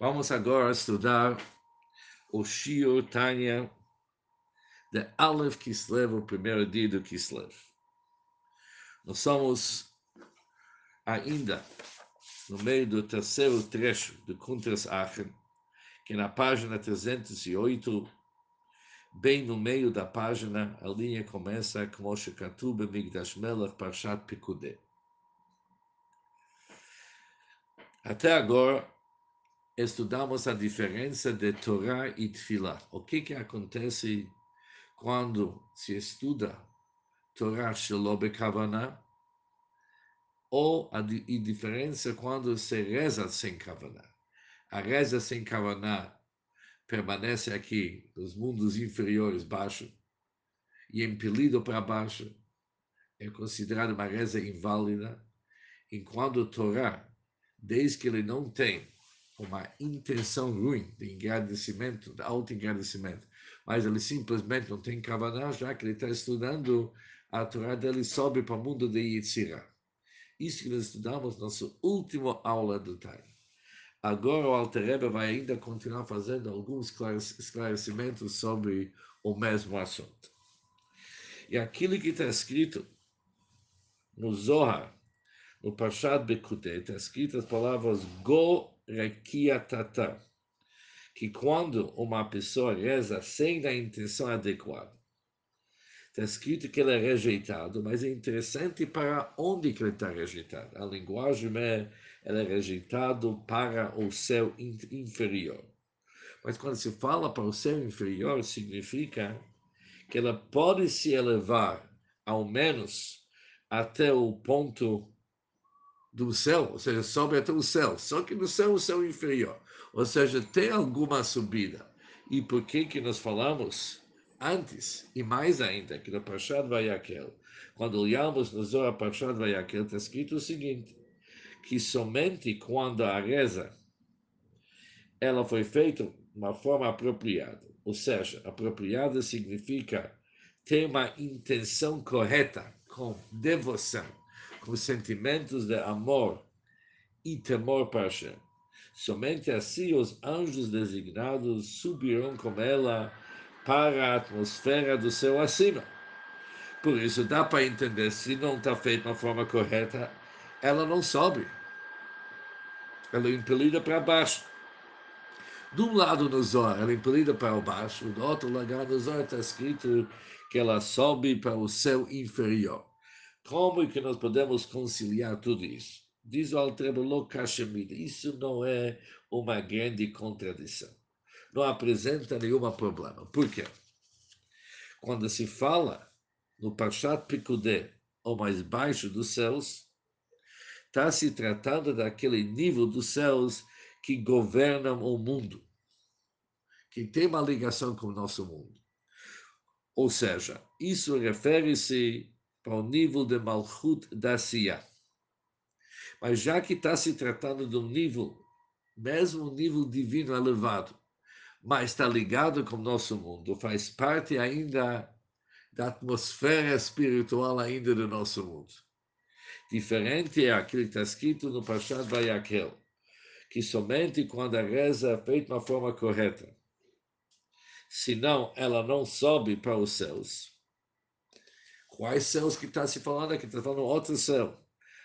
Vamos agora estudar o Shiur Tanya de Aleph Kislev, o primeiro dia do Kislev. Nós somos ainda no meio do terceiro trecho do Kuntras Aachen, que na página 308, bem no meio da página, a linha começa com o Shekatub Migdash Melech Parshat Pikudeh. Até agora, estudamos a diferença de Torá e Tfilah. O que, que acontece quando se estuda Torá Shelobe Kavanah ou a di diferença quando se reza sem Kavanah. A reza sem Kavanah permanece aqui nos mundos inferiores, baixo, e impelido para baixo, é considerado uma reza inválida, enquanto Torá desde que ele não tem uma intenção ruim de engrandecimento, de auto-engrandecimento, mas ele simplesmente não tem kavaná, já que ele está estudando, a Torá dele sobe para o mundo de Yitzirah. Isso que nós estudamos na nossa última aula do Tai. Agora o Alter Rebbe vai ainda continuar fazendo alguns esclarecimentos sobre o mesmo assunto. E aquilo que está escrito no Zohar, no Parshat Bekutei, está escrito as palavras Go Rekiatata, que quando uma pessoa reza sem a intenção adequada, está escrito que ele é rejeitado, mas é interessante para onde que ele está rejeitado. A linguagem é, ele é rejeitado para o céu inferior. Mas quando se fala para o céu inferior, significa que ela pode se elevar, ao menos, até o ponto do céu, ou seja, sobe até o céu, só que no céu o céu inferior, ou seja, tem alguma subida. E por que que nós falamos antes, e mais ainda, que no Parshat Vayakel, quando olhamos no Zohar Parshat Vayakel, está escrito o seguinte, que somente quando a reza ela foi feita de uma forma apropriada, ou seja, apropriada significa ter uma intenção correta, com devoção, com sentimentos de amor e temor para Hashem. Somente assim os anjos designados subirão com ela para a atmosfera do céu acima. Por isso, dá para entender, se não está feito uma forma correta, ela não sobe. Ela é impelida para baixo. De um lado no Zohar, ela é impelida para baixo, do outro lugar no Zohar está escrito que ela sobe para o céu inferior. Como é que nós podemos conciliar tudo isso? Diz o Altrebo Kashemida, isso não é uma grande contradição. Não apresenta nenhum problema. Por quê? Quando se fala no Parshat Pikudé, ou mais baixo dos céus, está se tratando daquele nível dos céus que governam o mundo, que tem uma ligação com o nosso mundo. Ou seja, isso refere-se para o nível de Malchut da Sia. Mas já que está se tratando de um nível, mesmo um nível divino elevado, mas está ligado com o nosso mundo, faz parte ainda da atmosfera espiritual ainda do nosso mundo. Diferente é aquilo que está escrito no Pashat Vayakel, que somente quando a reza é feita de uma forma correta, senão ela não sobe para os céus, Quais céus que está se falando aqui? Está falando outro céu.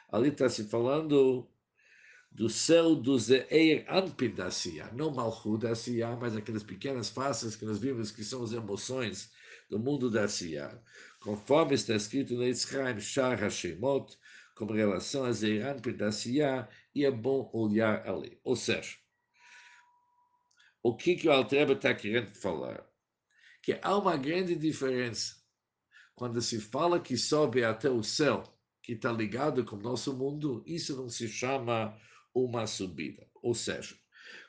Ali está se falando do céu do Zeir Anpin não Malchut da Sia, mas aquelas pequenas faces que nós vimos que são as emoções do mundo da Sia. Conforme está escrito no Yitzchaim Shar Hashemot, com relação a Zeir Anpin e é bom olhar ali. Ou seja, o que, que o Altreba está querendo falar? Que há uma grande diferença quando se fala que sobe até o céu, que está ligado com o nosso mundo, isso não se chama uma subida. Ou seja,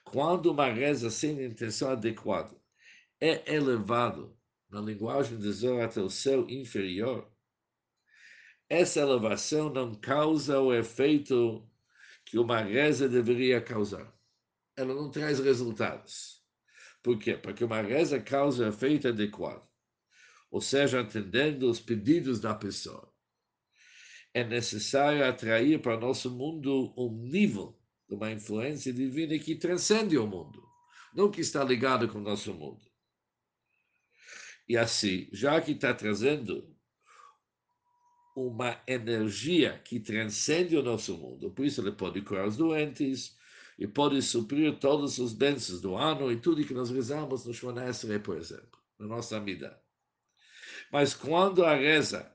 quando uma reza sem intenção adequada é elevado na linguagem de Zohar até o céu inferior, essa elevação não causa o efeito que uma reza deveria causar. Ela não traz resultados. Por quê? Porque uma reza causa o efeito adequado ou seja, atendendo os pedidos da pessoa. É necessário atrair para o nosso mundo um nível de uma influência divina que transcende o mundo, não que está ligado com o nosso mundo. E assim, já que está trazendo uma energia que transcende o nosso mundo, por isso ele pode curar os doentes e pode suprir todos os bênçãos do ano e tudo que nós rezamos no Shemona por exemplo, na nossa vida. Mas quando a reza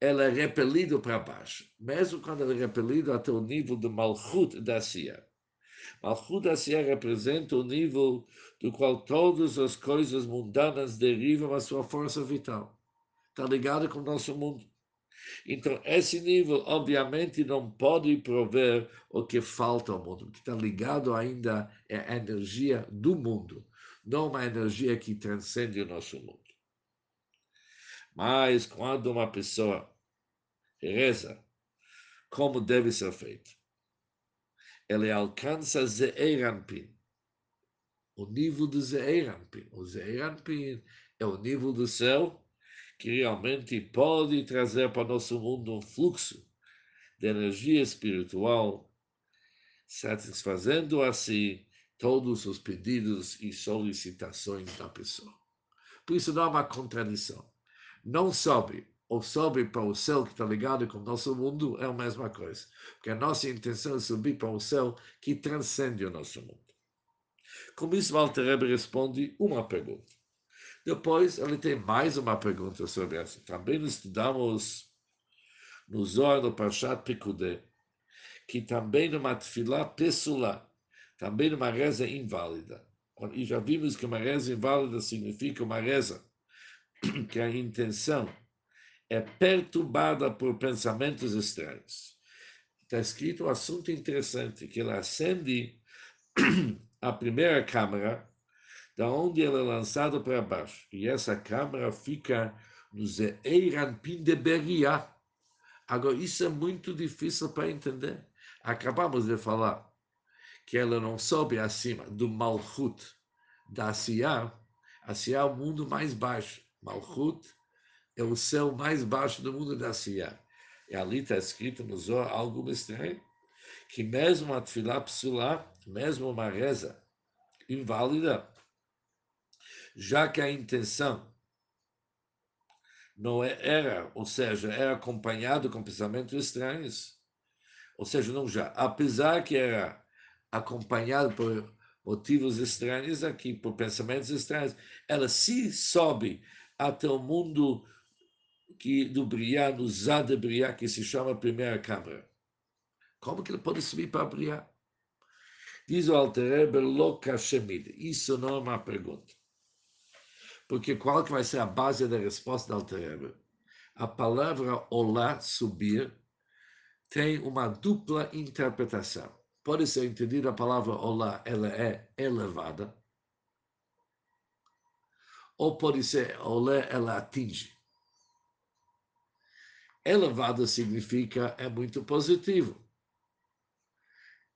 ela é repelida para baixo, mesmo quando ela é repelida até o nível de Malchut da Sia. Malchut da Sia representa o nível do qual todas as coisas mundanas derivam a sua força vital. Está ligado com o nosso mundo. Então, esse nível, obviamente, não pode prover o que falta ao mundo. O que está ligado ainda é a energia do mundo, não uma energia que transcende o nosso mundo. Mas quando uma pessoa reza como deve ser feito, ele alcança Zeeranpin, o nível do Zeeranpin. O Zeeranpin é o nível do céu que realmente pode trazer para nosso mundo um fluxo de energia espiritual, satisfazendo assim todos os pedidos e solicitações da pessoa. Por isso não há uma contradição não sobe ou sobe para o céu que está ligado com o nosso mundo, é a mesma coisa. Porque a nossa intenção é subir para o céu que transcende o nosso mundo. Com isso, Walter Rebbe responde uma pergunta. Depois, ele tem mais uma pergunta sobre essa. Também estudamos no Zohar do Parshat Pekudé, que também numa tefilá pessulá, também numa reza inválida. E já vimos que uma reza inválida significa uma reza que a intenção é perturbada por pensamentos estranhos. Está escrito um assunto interessante, que ele acende a primeira câmera, da onde ela é lançada para baixo. E essa câmera fica no Zeeiranpin de. Agora, isso é muito difícil para entender. Acabamos de falar que ela não sobe acima do Malchut da Asiá. Asiá é o mundo mais baixo. Malchut é o céu mais baixo do mundo da Sia. E ali está escrito no Zohar algo estranho, que mesmo a Tfilah Psulá, mesmo uma reza inválida, já que a intenção não é, era, ou seja, era acompanhado com pensamentos estranhos, ou seja, não já, apesar que era acompanhado por motivos estranhos aqui, por pensamentos estranhos, ela se sobe até o mundo que do Briá, no Zá de Briá, que se chama Primeira Câmara. Como que ele pode subir para Briá? Diz o Altereber Loka Shemid. Isso não é uma pergunta. Porque qual que vai ser a base da resposta do Altereber? A palavra olá, subir, tem uma dupla interpretação. Pode ser entendida a palavra olá, ela é elevada, ou pode ser olé, ela atinge. Elevado significa é muito positivo.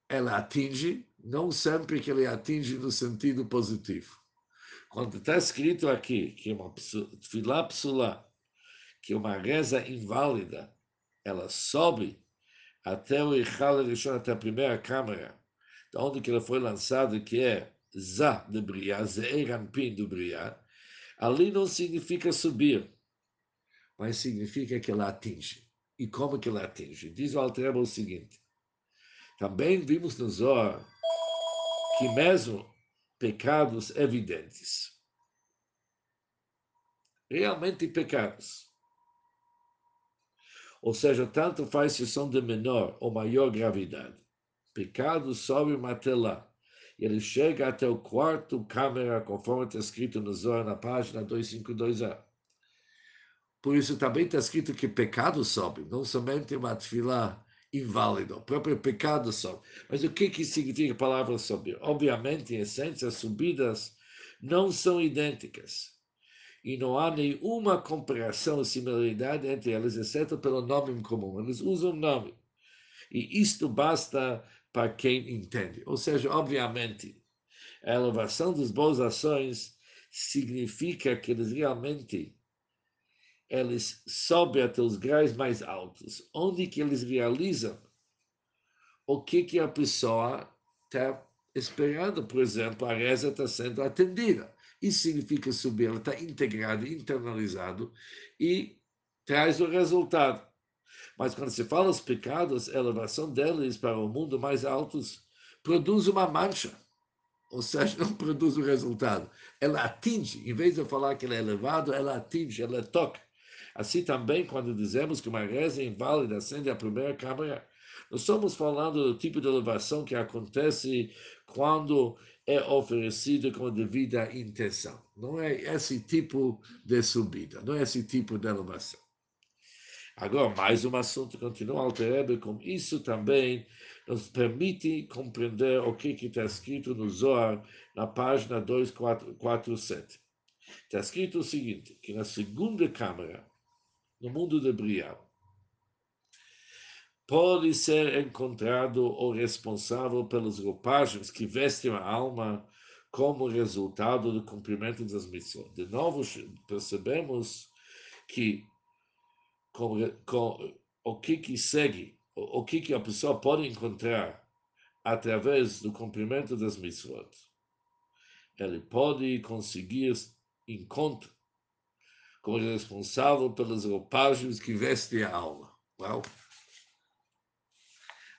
Ela atinge, não sempre que ele atinge no sentido positivo. Quando está escrito aqui que uma filá psulá, que uma reza inválida, ela sobe até o Ichal Rishon, até a primeira câmara, da onde que ela foi lançada, que é Zá de Briá, Ze'eranpin do Briá, Ali não significa subir, mas significa que ela atinge. E como que ela atinge? Diz o Altreba o seguinte: também vimos no Zohar que mesmo pecados evidentes, realmente pecados, ou seja, tanto faz se são de menor ou maior gravidade, pecados sobre uma tela ele chega até o quarto câmera, conforme está escrito no Zohar, na página 252a. Por isso também está escrito que pecado sobe, não somente uma tefilá inválida, o próprio pecado sobe. Mas o que, que significa a palavra subir? Obviamente, em essência, as subidas não são idênticas. E não há nenhuma comparação ou similaridade entre elas, exceto pelo nome comum. Eles usam nome. E isto basta para quem entende. Ou seja, obviamente, a elevação das boas ações significa que eles realmente eles sobem até os graus mais altos, onde que eles realizam o que, que a pessoa está esperando. Por exemplo, a reza está sendo atendida. Isso significa subir, ela está integrada, internalizado e traz o resultado. Mas quando se fala os pecados, a elevação deles para o mundo mais altos produz uma mancha, ou seja, não produz o resultado. Ela atinge, em vez de falar que ela é elevado, ela atinge, ela toca. Assim também, quando dizemos que uma reza inválida acende a primeira câmara, nós estamos falando do tipo de elevação que acontece quando é oferecido com devida intenção. Não é esse tipo de subida, não é esse tipo de elevação. Agora, mais um assunto, continua Alterebe, com isso também nos permite compreender o que está escrito no Zohar, na página 247. Está escrito o seguinte, que na segunda câmara, no mundo de Brial, pode ser encontrado o responsável pelas roupagens que vestem a alma como resultado do cumprimento das missões. De novo, percebemos que com, com o que, que segue, o, o, que, que a pessoa pode encontrar através do cumprimento das mitzvot. Ele pode conseguir encontro como responsável pelas roupagens que veste a alma. Uau!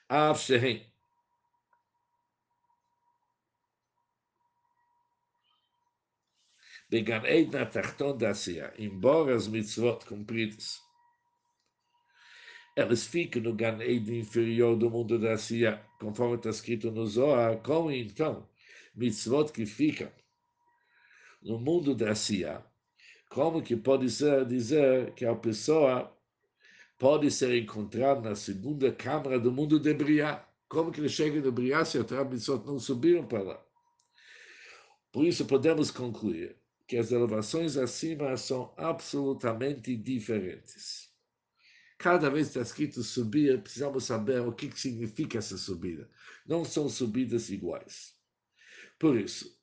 Af Shehen. Began Eid na Tartão da embora as mitzvot cumpridas elas ficam no Gan Eden inferior do mundo da Sia, conforme está escrito no Zohar, como então mitzvot que ficam no mundo da Sia, como que pode ser dizer que a pessoa pode ser encontrado na segunda câmara do mundo de Briá. Como que ele chega no Briá se as Mitzvot não subiram para lá? Por isso, podemos concluir que as elevações acima são absolutamente diferentes. Cada vez que está escrito subir, precisamos saber o que significa essa subida. Não são subidas iguais. Por isso,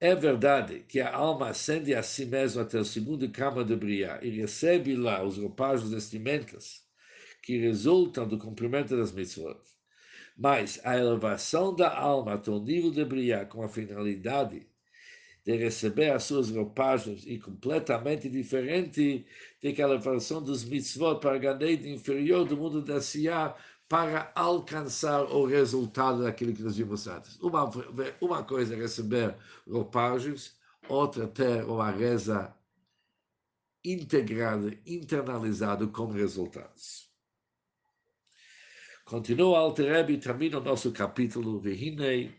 É verdade que a alma ascende a si mesma até o segundo cama de Briá e recebe lá os roupagens vestimentas que resultam do cumprimento das mitzvot. Mas a elevação da alma até o nível de Briá com a finalidade de receber as suas roupagens e completamente diferente de que a elevação dos mitzvot para Ganeda inferior do mundo da Siyah para alcançar o resultado daquilo que nós vimos antes. Uma, uma coisa é receber roupagens, outra ter uma reza integrada, internalizada como resultados. Continua Altereb e termina o nosso capítulo Vehinei,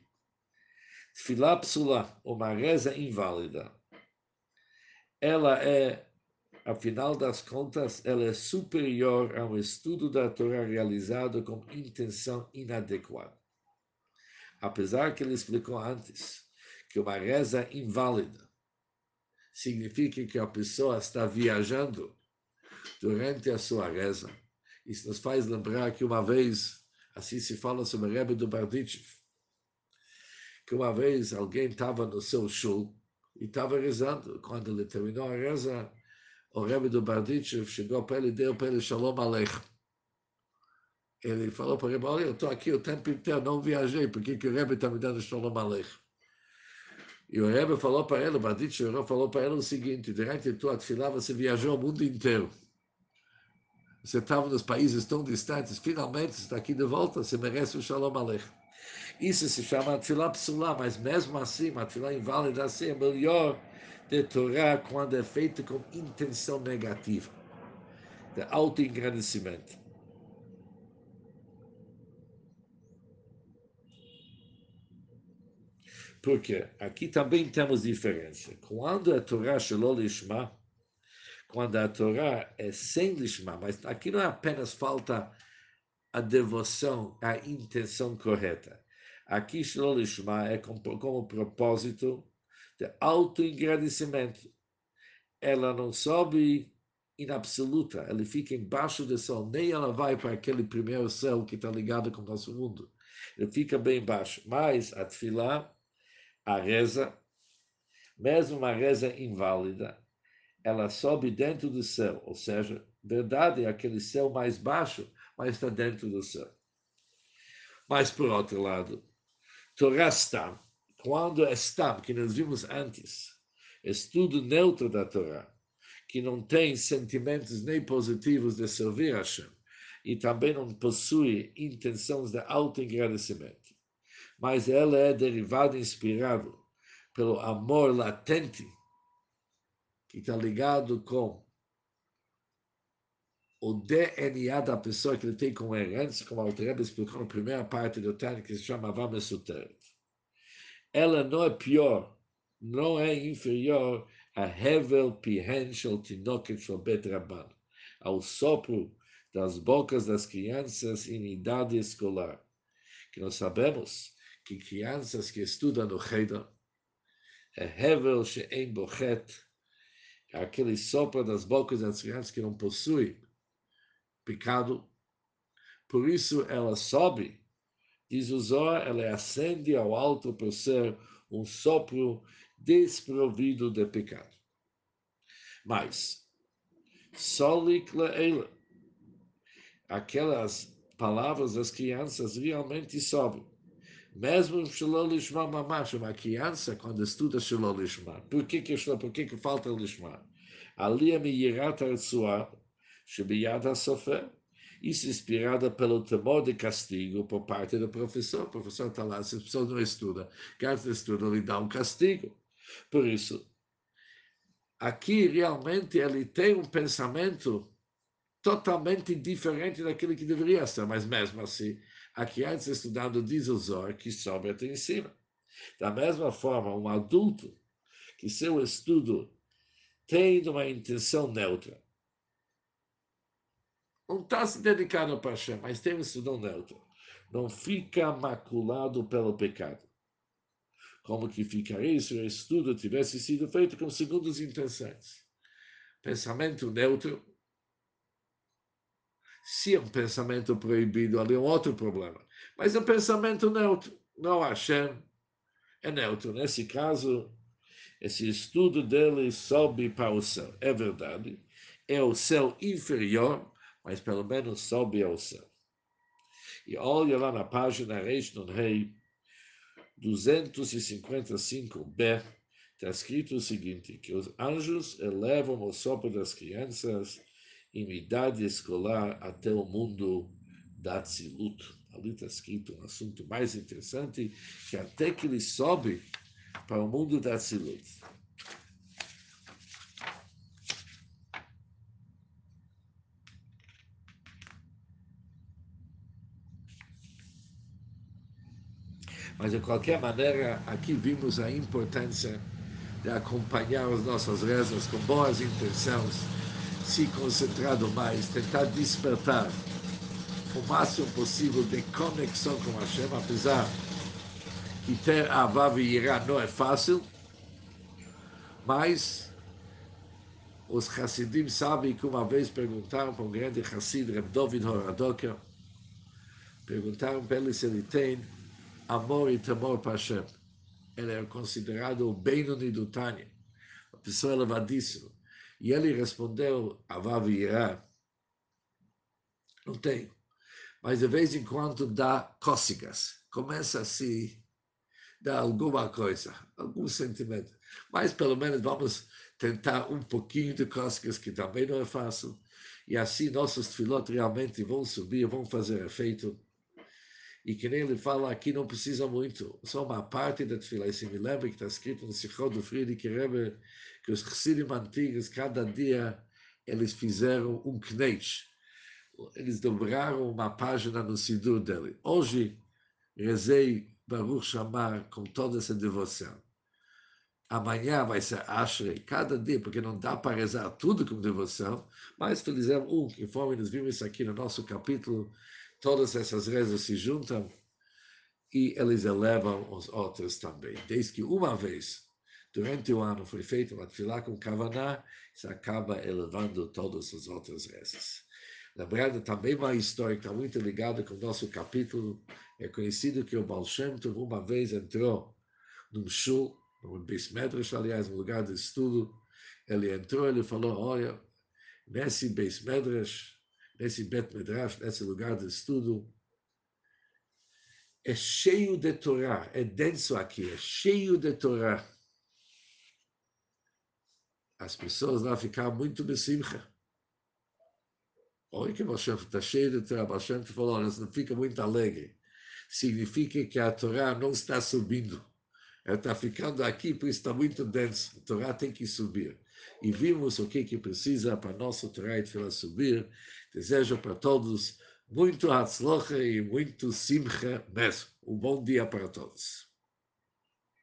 Tfilah Psula, uma reza inválida. Ela é Afinal das contas, ela é superior ao estudo da Torá realizado com intenção inadequada. Apesar que ele explicou antes que uma reza inválida significa que a pessoa está viajando durante a sua reza. Isso nos faz lembrar que uma vez, assim se fala sobre Rebbe do Barditchev, que uma vez alguém estava no seu shul e estava rezando. Quando ele terminou a reza, o Rebbe do Barditchev chegou para ele e deu para ele Shalom Aleichem. Ele falou para ele, olha, eu estou aqui o tempo inteiro, não viajei, por que, o Rebbe está me dando Shalom Aleichem? E o Rebbe falou para ele, o Barditchev falou para ele o seguinte, durante a tua tefilá você viajou o mundo inteiro. Você estava nos países tão distantes, finalmente está aqui de volta, você merece o Shalom Aleichem. Isso se chama Tfilah Psulá, mas mesmo assim, a Tfilah inválida assim é melhor de Torá quando é feito com intenção negativa, de auto-engrandecimento. Porque aqui também temos diferença. Quando a Torá Shalom Lishma, quando a Torá é sem Lishma, mas aqui não é apenas falta a devoção, a intenção correta. Aqui Shalom Lishma é como, como propósito de auto-engrandecimento. Ela não sobe em absoluta, ela fica embaixo do sol, nem ela vai para aquele primeiro céu que está ligado com o nosso mundo. Ele fica bem baixo. Mas a tefilá, a reza, mesmo uma reza inválida, ela sobe dentro do céu, ou seja, verdade é aquele céu mais baixo, mas está dentro do céu. Mas, por outro lado, Torah Stam, quando é Stam, que nós vimos antes, estudo neutro da Torá, que não tem sentimentos nem positivos de servir a Hashem, e também não possui intenções de auto-engrandecimento, mas ela é derivada, inspirado pelo amor latente, que está ligado com o DNA da pessoa que ele tem com herança, como a Altreba explicou na primeira parte do Tânia, que se chama Vamesuteret. Ela não é pior, não é inferior a Hevel Pihen Shel Tinoket Shel Bet Rabban, ao sopro das bocas das crianças em idade escolar. Que nós sabemos que crianças que estudam no Cheder, é Hevel She'en Bochet, aquele sopro das bocas das crianças que não possuem pecado. Por isso ela sobe, diz o ela ascende ao alto por ser um sopro desprovido de pecado. Mas, ela, aquelas palavras das crianças realmente sobem. Mesmo Shalom Lishma Mamash, uma criança, quando estuda Shalom Lishma, por que que, por que, que falta Lishma? Ali é Meyirat Artsuah, Shebiyad HaSofer, isso inspirada pelo temor de castigo por parte do professor. O professor está lá, se a pessoa não estuda, quer estuda, ele dá um castigo. Por isso, aqui realmente ele tem um pensamento totalmente diferente daquilo que deveria ser, mas mesmo assim, a criança estudando diz o Zohar que sobe até em cima. Da mesma forma, um adulto que seu estudo tem uma intenção neutra, não está se dedicando para Hashem, mas tem um estudo neutro, não fica maculado pelo pecado. Como que ficaria se o estudo tivesse sido feito com segundas intenções? Pensamento neutro. Se é um pensamento proibido, ali é um outro problema. Mas é um pensamento neutro. Não Hashem é neutro. Nesse caso, esse estudo dele sobe para o céu. É verdade. É o céu inferior mas pelo menos sobe ao céu. E olha lá na página Reish Nun Rei 255b, está escrito o seguinte, que os anjos elevam o sopro das crianças em idade escolar até o mundo da Tzilut. Ali está escrito um assunto mais interessante, que até que ele sobe para o mundo da Tzilut. Mas, de qualquer maneira, aqui vimos a importância de acompanhar as nossas rezas com boas intenções, se concentrado mais, tentar despertar o máximo possível de conexão com Hashem, apesar que ter Avav e Irá não é fácil, mas os Hassidim sabem que uma vez perguntaram para um grande Hassid, Reb David Horadoker, perguntaram para ele se ele tem amor e temor para Hashem. Ele é considerado o Benoni do Tânia, a pessoa elevadíssima. E ele respondeu, Avav Irá, não tenho. Mas de vez em quando dá cócegas. Começa a se dar alguma coisa, algum sentimento. Mas pelo menos vamos tentar um pouquinho de cócegas, que também não é fácil. E assim nossos filhotes realmente vão subir, vão fazer efeito e que nem ele fala aqui, não precisa muito, só uma parte da tefila. E se me lembra que está escrito no Sichot do Friedrich Rebbe, que os Chassidim antigos, cada dia, eles fizeram um knetch. Eles dobraram uma página no Sidur dele. Hoje, rezei Baruch Shamar com toda essa devoção. Amanhã vai ser Ashrei, cada dia, porque não dá para rezar tudo com devoção, mas fizemos um, conforme nós vimos aqui no nosso capítulo todas essas rezas se juntam e eles elevam os outros também. Desde que uma vez, durante o ano, foi feita uma tefilá com kavaná, isso acaba elevando todas as outras rezas. Lembrando também uma história que está muito ligada com o nosso capítulo, é conhecido que o Baal Shem Tov uma vez entrou num shul, num Beis Medrash, aliás, um lugar de estudo, ele entrou, ele falou, olha, nesse Beis Medrash, nesse Bet Medrash, nesse lugar de estudo, é cheio de Torá, é denso aqui, é cheio de Torá. As pessoas lá ficam muito besimcha. Olha que Hashem está cheio de Torá. Hashem falou, olha, não fica muito alegre. Significa que a Torá não está subindo. Ela está ficando aqui, por isso está muito denso. A Torá tem que subir. E vimos o que, que precisa para nosso Torá e subir. Desejo para todos muito Hatzlocha e muito Simcha mesmo. Um bom dia para todos.